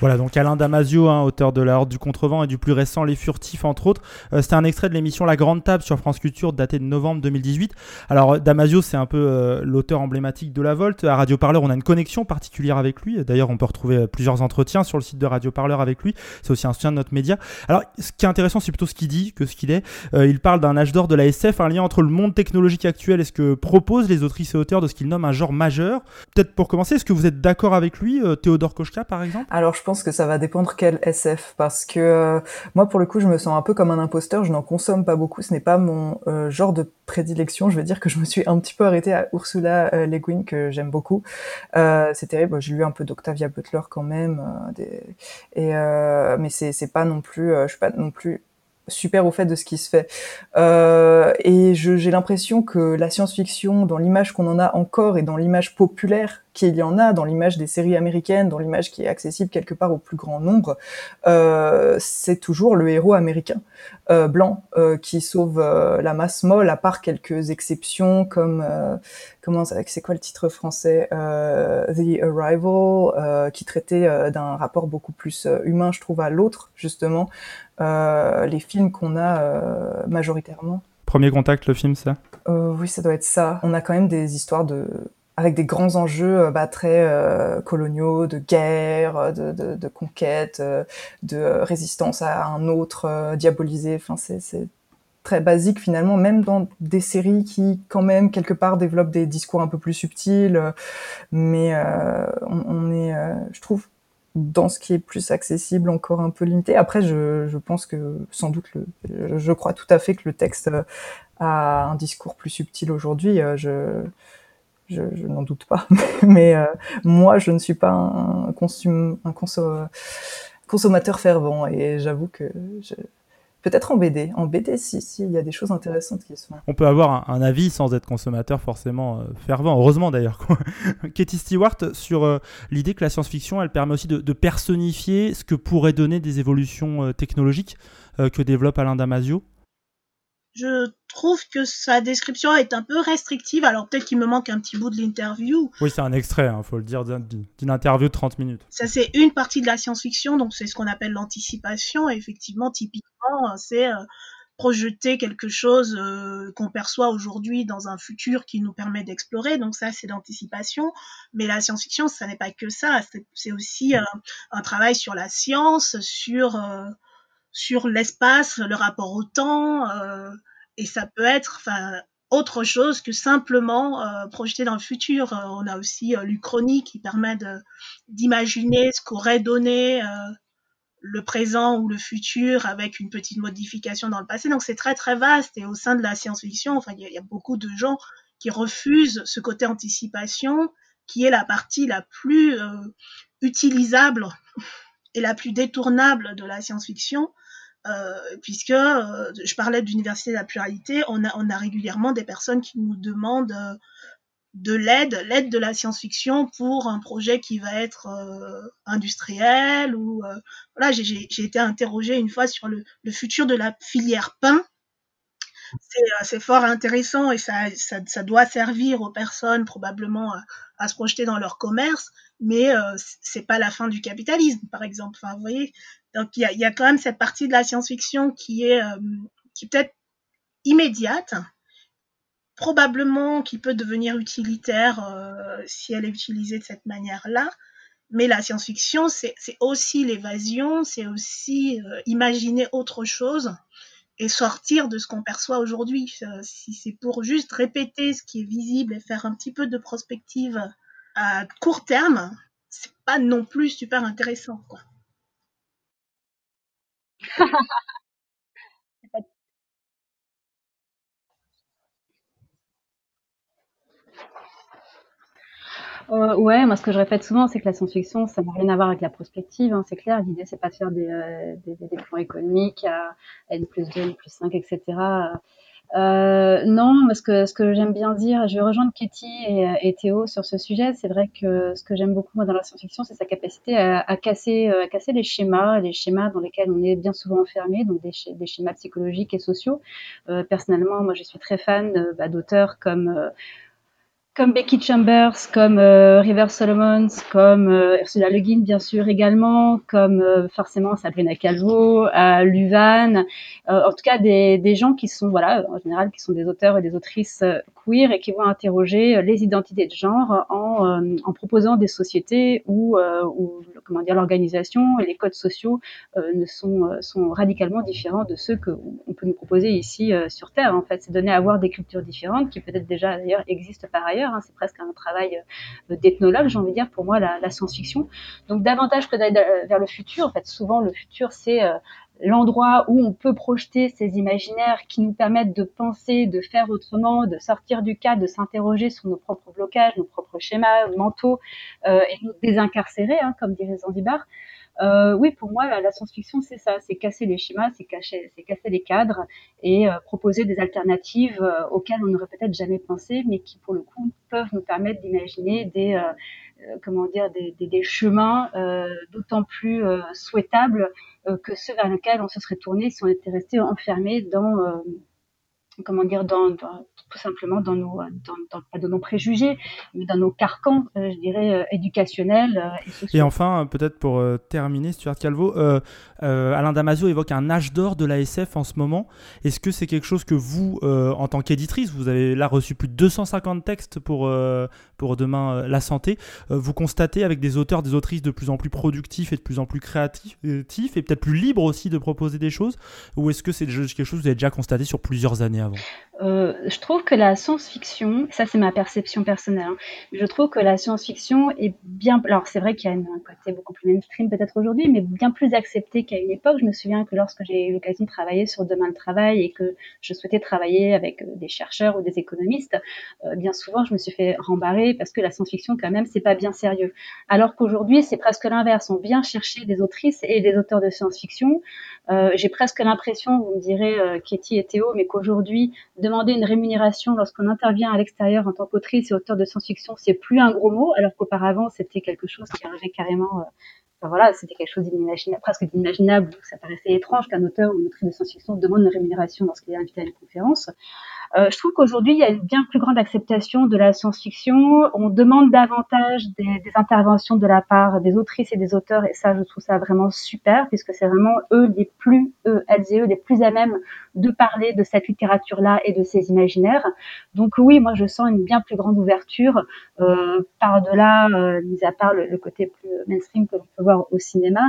Voilà, donc Alain Damasio, hein, auteur de La Horde du Contrevent et du plus récent Les Furtifs, entre autres. Euh, c'était un extrait de l'émission La Grande Table sur France Culture, daté de novembre 2018. Alors, Damasio, c'est un peu euh, l'auteur emblématique de La Volte. À Radio Parleur, on a une connexion particulière avec lui. D'ailleurs, on peut retrouver euh, plusieurs entretiens sur le site de Radio Parleur avec lui. C'est aussi un soutien de notre média. Alors, ce qui est intéressant, c'est plutôt ce qu'il dit que ce qu'il est. il parle d'un âge d'or de la SF, un lien entre le monde technologique actuel et ce que proposent les autrices et auteurs de ce qu'il nomme un genre majeur. Peut-être pour commencer, est-ce que vous êtes d'accord avec lui, Théodore Kochka, par exemple? Pense que ça va dépendre quel SF, parce que euh, moi, pour le coup, je me sens un peu comme un imposteur, je n'en consomme pas beaucoup, ce n'est pas mon euh, genre de prédilection, je veux dire que je me suis un petit peu arrêtée à Ursula euh, Le Guin, que j'aime beaucoup. c'est terrible, j'ai lu un peu d'Octavia Butler quand même, et, mais c'est pas non plus, je suis pas non plus super au fait de ce qui se fait. Euh, et j'ai l'impression que la science-fiction, dans l'image qu'on en a encore et dans l'image populaire qu'il y en a, dans l'image des séries américaines, dans l'image qui est accessible quelque part au plus grand nombre, euh, c'est toujours le héros américain euh, blanc euh, qui sauve euh, la masse molle, à part quelques exceptions comme comment c'est quoi le titre français The Arrival, qui traitait d'un rapport beaucoup plus humain, je trouve, à l'autre justement. Euh, les films qu'on a euh, majoritairement. Premier contact, le film, ça? Euh, Oui, ça doit être ça. On a quand même des histoires de avec des grands enjeux bah, très coloniaux, de guerre, de, de, de conquête, de résistance à un autre diabolisé. Enfin, c'est très basique finalement, même dans des séries qui quand même quelque part développent des discours un peu plus subtils. Mais on, on, est, je trouve, dans ce qui est plus accessible, encore un peu limité. Après, je, je pense que sans doute, le, je crois tout à fait que le texte euh, a un discours plus subtil aujourd'hui. Euh, je, je, n'en doute pas. Mais euh, moi, je ne suis pas un, consommateur fervent et j'avoue que Peut-être en BD. En BD, si, il y a des choses intéressantes qui sont. On peut avoir un, avis sans être consommateur forcément euh, fervent. Heureusement d'ailleurs. Katie Stewart sur euh, l'idée que la science-fiction, elle permet aussi de, personnifier ce que pourraient donner des évolutions technologiques que développe Alain Damasio. Je trouve que sa description est un peu restrictive. Alors peut-être qu'il me manque un petit bout de l'interview. Oui, c'est un extrait, il hein, faut le dire, d'une interview de 30 minutes. Ça, c'est une partie de la science-fiction, donc c'est ce qu'on appelle l'anticipation. Effectivement, typiquement, c'est euh, projeter quelque chose euh, qu'on perçoit aujourd'hui dans un futur qui nous permet d'explorer. Donc ça, c'est l'anticipation. Mais la science-fiction, ça n'est pas que ça. C'est aussi euh, un travail sur la science, sur sur l'espace, le rapport au temps, et ça peut être autre chose que simplement euh, projeter dans le futur. Euh, on a aussi euh, l'Uchronie qui permet d'imaginer ce qu'aurait donné le présent ou le futur avec une petite modification dans le passé. Donc c'est très très vaste et au sein de la science-fiction, enfin il y, a beaucoup de gens qui refusent ce côté anticipation qui est la partie la plus euh, utilisable et la plus détournable de la science-fiction, euh, puisque euh, je parlais d'université de la pluralité, on a, régulièrement des personnes qui nous demandent euh, de l'aide, l'aide de la science-fiction pour un projet qui va être euh, industriel ou euh, voilà, j'ai été interrogée une fois sur le, futur de la filière pain. C'est fort intéressant et ça, doit servir aux personnes probablement à, à, se projeter dans leur commerce, mais euh, c'est pas la fin du capitalisme, par exemple. Enfin, vous voyez, donc il y a, quand même cette partie de la science-fiction qui est euh, qui peut-être immédiate, probablement qui peut devenir utilitaire euh, si elle est utilisée de cette manière-là. Mais la science-fiction, c'est aussi l'évasion, c'est aussi euh, imaginer autre chose et sortir de ce qu'on perçoit aujourd'hui. Si c'est pour juste répéter ce qui est visible et faire un petit peu de prospective à court terme, c'est pas non plus super intéressant, quoi. Euh, ouais, moi ce que je répète souvent, c'est que la science-fiction, ça n'a rien à voir avec la prospective, hein, c'est clair. L'idée, c'est pas de faire des, euh, plans économiques à N plus 2, N plus 5, etc. Euh, non, parce que ce que j'aime bien dire, je vais rejoindre Katie et, et Théo sur ce sujet. C'est vrai que ce que j'aime beaucoup moi dans la science-fiction, c'est sa capacité à, casser, à casser les schémas, les schémas dans lesquels on est bien souvent enfermé, donc des, schémas psychologiques et sociaux. Euh, personnellement, moi, je suis très fan euh, bah, d'auteurs comme euh, comme Becky Chambers, comme euh, River Solomons, comme euh, Ursula Le Guin, bien sûr également, comme euh, forcément Sabrina Calvo, euh, Luvan, en tout cas des, gens qui sont, voilà, en général, qui sont des auteurs et des autrices queer et qui vont interroger les identités de genre en, proposant des sociétés où, comment dire, l'organisation et les codes sociaux ne sont, sont radicalement différents de ceux qu'on peut nous proposer ici sur Terre. En fait, c'est donner à voir des cultures différentes qui peut-être déjà d'ailleurs existent par ailleurs Hein, c'est presque un travail euh, d'ethnologue, j'ai envie de dire, pour moi, la, science-fiction. Donc, davantage que d'aller vers le futur, en fait, souvent, le futur, c'est euh, l'endroit où on peut projeter ces imaginaires qui nous permettent de penser, de faire autrement, de sortir du cadre, de s'interroger sur nos propres blocages, nos propres schémas mentaux euh, et nous désincarcérer, hein, comme dirait Zanzibar. Euh, oui, pour moi, la, science-fiction, c'est ça, c'est casser les schémas, c'est casser, casser les cadres et euh, proposer des alternatives euh, auxquelles on n'aurait peut-être jamais pensé, mais qui, pour le coup, peuvent nous permettre d'imaginer des, euh, euh, comment dire, des, des, des chemins d'autant plus souhaitables que ceux vers lesquels on se serait tourné si on était resté enfermé dans comment dire, dans, dans, tout simplement dans nos, dans, nos préjugés, mais dans nos carcans, euh, je dirais, euh, éducationnels euh, et. Et enfin, peut-être pour terminer, Stuart Calvo, Alain Damasio évoque un âge d'or de l'ASF en ce moment. Est-ce que c'est quelque chose que vous, en tant qu'éditrice, vous avez là reçu plus de 250 textes pour, pour demain la santé, vous constatez avec des auteurs, des autrices de plus en plus productifs et de plus en plus créatifs et peut-être plus libres aussi de proposer des choses Ou est-ce que c'est quelque chose que vous avez déjà constaté sur plusieurs années avant? Euh, je trouve que la science-fiction, ça c'est ma perception personnelle, hein, je trouve que la science-fiction est bien, alors c'est vrai qu'il y a un côté beaucoup plus mainstream peut-être aujourd'hui, mais bien plus accepté qu'à une époque. Je me souviens que lorsque j'ai eu l'occasion de travailler sur Demain le travail et que je souhaitais travailler avec euh, des chercheurs ou des économistes, euh, bien souvent je me suis fait rembarrer parce que la science-fiction quand même c'est pas bien sérieux. Alors qu'aujourd'hui c'est presque l'inverse, on vient chercher des autrices et des auteurs de science-fiction. Euh, j'ai presque l'impression, vous me direz euh, Katie et Théo, mais qu'aujourd'hui demander une rémunération lorsqu'on intervient à l'extérieur en tant qu'autrice et auteur de science-fiction, c'est plus un gros mot, alors qu'auparavant, c'était quelque chose qui arrivait carrément. Voilà, c'était quelque chose d'inimaginable, presque d'inimaginable. Ça paraissait étrange qu'un auteur ou une autrice de science-fiction demande une rémunération lorsqu'il est invité à une conférence. Euh, je trouve qu'aujourd'hui, il y a une bien plus grande acceptation de la science-fiction. On demande davantage des, des, interventions de la part des autrices et des auteurs, et ça, je trouve ça vraiment super, puisque c'est vraiment eux les plus, eux, elles et eux, les plus à même de parler de cette littérature-là et de ces imaginaires. Donc oui, moi, je sens une bien plus grande ouverture euh, par-delà, euh, mis à part le, le, côté plus mainstream que l'on peut voir au cinéma.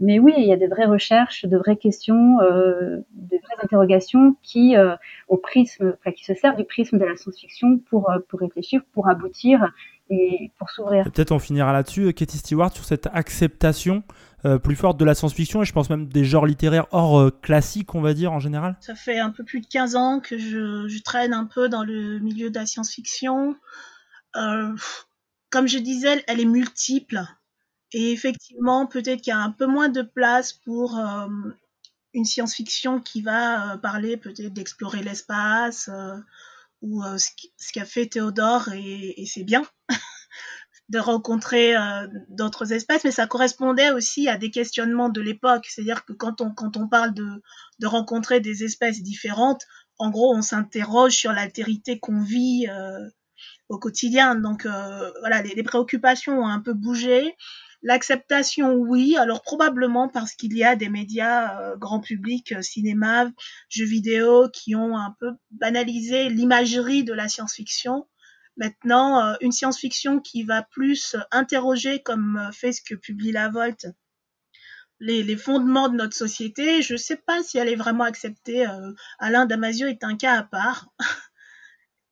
Mais oui, il y a des vraies recherches, de vraies questions, euh, des vraies interrogations qui, euh, au prisme, enfin, qui se servent du prisme de la science-fiction pour, euh, pour réfléchir, pour aboutir et pour s'ouvrir. Peut-être on finira là-dessus, Katie Stewart, sur cette acceptation euh, plus forte de la science-fiction et je pense même des genres littéraires hors euh, classique, on va dire, en général Ça fait un peu plus de 15 ans que je, je traîne un peu dans le milieu de la science-fiction. Euh, comme je disais, elle est multiple. Et effectivement, peut-être qu'il y a un peu moins de place pour euh, une science-fiction qui va euh, parler peut-être d'explorer l'espace euh, ou ce qu'a fait Théodore et, c'est bien de rencontrer d'autres espèces, mais ça correspondait aussi à des questionnements de l'époque. C'est-à-dire que quand on, quand on parle de, de rencontrer des espèces différentes, en gros, on s'interroge sur l'altérité qu'on vit au quotidien. Donc voilà, les, préoccupations ont un peu bougé. L'acceptation, oui. Alors probablement parce qu'il y a des médias euh, grand public, euh, cinéma, jeux vidéo, qui ont un peu banalisé l'imagerie de la science-fiction. Maintenant, euh, une science-fiction qui va plus interroger, comme fait ce que publie La Volte, les, les, fondements de notre société, je ne sais pas si elle est vraiment acceptée. Alain Damasio est un cas à part.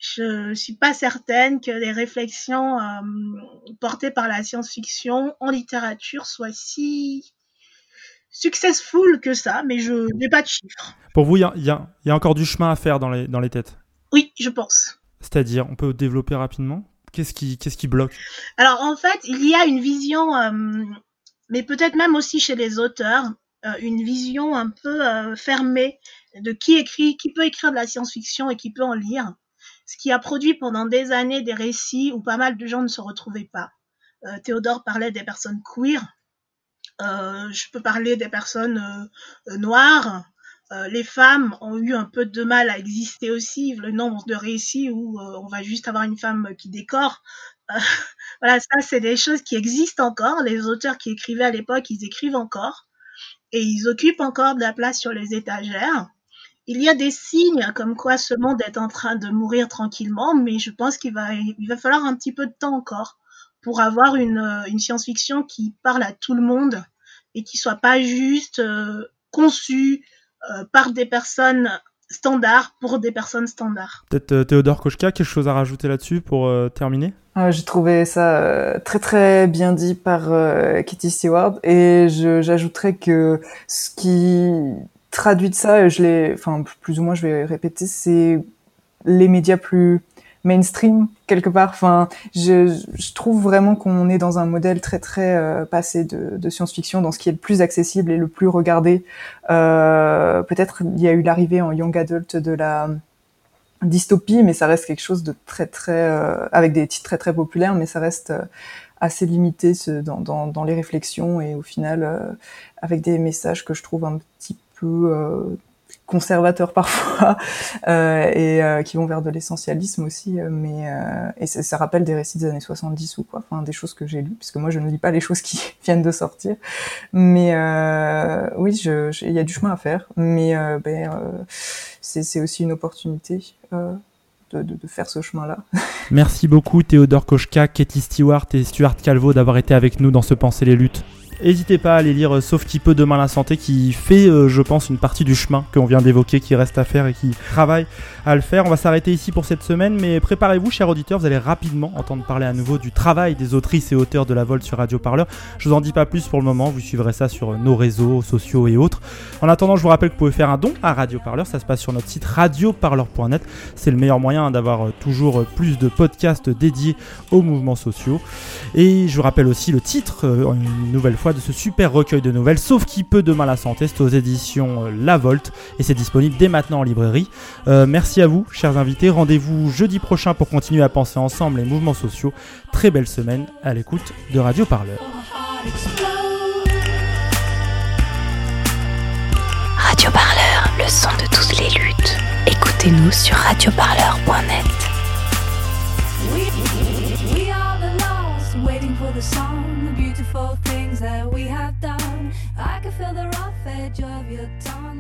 je ne suis pas certaine que les réflexions euh, portées par la science-fiction en littérature soient si successful que ça, mais je n'ai pas de chiffres. Pour vous, il y, y a, encore du chemin à faire dans les, dans les têtes? Oui, je pense. C'est-à-dire, on peut développer rapidement? Qu'est-ce qui, qu'est-ce qui bloque? Alors, en fait, il y a une vision, euh, mais peut-être même aussi chez les auteurs, euh, une vision un peu fermée de qui écrit, qui peut écrire de la science-fiction et qui peut en lire ce qui a produit pendant des années des récits où pas mal de gens ne se retrouvaient pas. Euh, Théodore parlait des personnes queer, euh, je peux parler des personnes euh, noires. les femmes ont eu un peu de mal à exister aussi, le nombre de récits où on va juste avoir une femme qui décore. voilà, ça c'est des choses qui existent encore. Les auteurs qui écrivaient à l'époque, ils écrivent encore et ils occupent encore de la place sur les étagères il y a des signes comme quoi ce monde est en train de mourir tranquillement, mais je pense qu'il va, il va falloir un petit peu de temps encore pour avoir une, euh, une science-fiction qui parle à tout le monde et qui soit pas juste euh, conçue euh, par des personnes standards pour des personnes standards. Peut-être Théodore Kochka, quelque chose à rajouter là-dessus pour terminer? Ah, J'ai trouvé ça très très bien dit par Kitty Stewart et j'ajouterais que ce qui traduit de ça, je l'ai, enfin plus ou moins, je vais répéter, c'est les médias plus mainstream quelque part. Enfin, je, trouve vraiment qu'on est dans un modèle très très euh, passé de, science-fiction, dans ce qui est le plus accessible et le plus regardé. Euh, Peut-être il y a eu l'arrivée en young adult de la dystopie, mais ça reste quelque chose de très très euh, avec des titres très très populaires, mais ça reste euh, assez limité dans, dans, les réflexions et au final euh, avec des messages que je trouve un petit euh, conservateurs parfois euh, et euh, qui vont vers de l'essentialisme aussi mais et ça, rappelle des récits des années 70 ou quoi enfin des choses que j'ai lues puisque moi je ne lis pas les choses qui viennent de sortir mais oui il y a du chemin à faire mais ben, c'est aussi une opportunité de, de, faire ce chemin-là. Merci beaucoup Théodore Kochka, Katie Stewart et Stuart Calvo d'avoir été avec nous dans ce Penser les luttes. N'hésitez pas à aller lire euh, Sauf qui peut demain la santé qui fait, euh, je pense, une partie du chemin qu'on vient d'évoquer, qui reste à faire et qui travaille à le faire. On va s'arrêter ici pour cette semaine, mais préparez-vous, chers auditeurs, vous allez rapidement entendre parler à nouveau du travail des autrices et auteurs de la Volte sur Radio Parleur. Je vous en dis pas plus pour le moment, vous suivrez ça sur nos réseaux sociaux et autres. En attendant, je vous rappelle que vous pouvez faire un don à Radio Parleur, ça se passe sur notre site radioparleur.net. C'est le meilleur moyen d'avoir euh, toujours plus de podcasts dédiés aux mouvements sociaux. Et je vous rappelle aussi le titre, une nouvelle fois, de ce super recueil de nouvelles, sauf qui peut demain la santé, c'est aux éditions euh, La Volte et c'est disponible dès maintenant en librairie. Euh, merci à vous, chers invités. Rendez-vous jeudi prochain pour continuer à penser ensemble les mouvements sociaux. Très belle semaine à l'écoute de Radio Parleur. Radio Parleur, le son de toutes les luttes. Écoutez-nous sur radioparleur.net. that we have done. I can feel the rough edge of your tongue.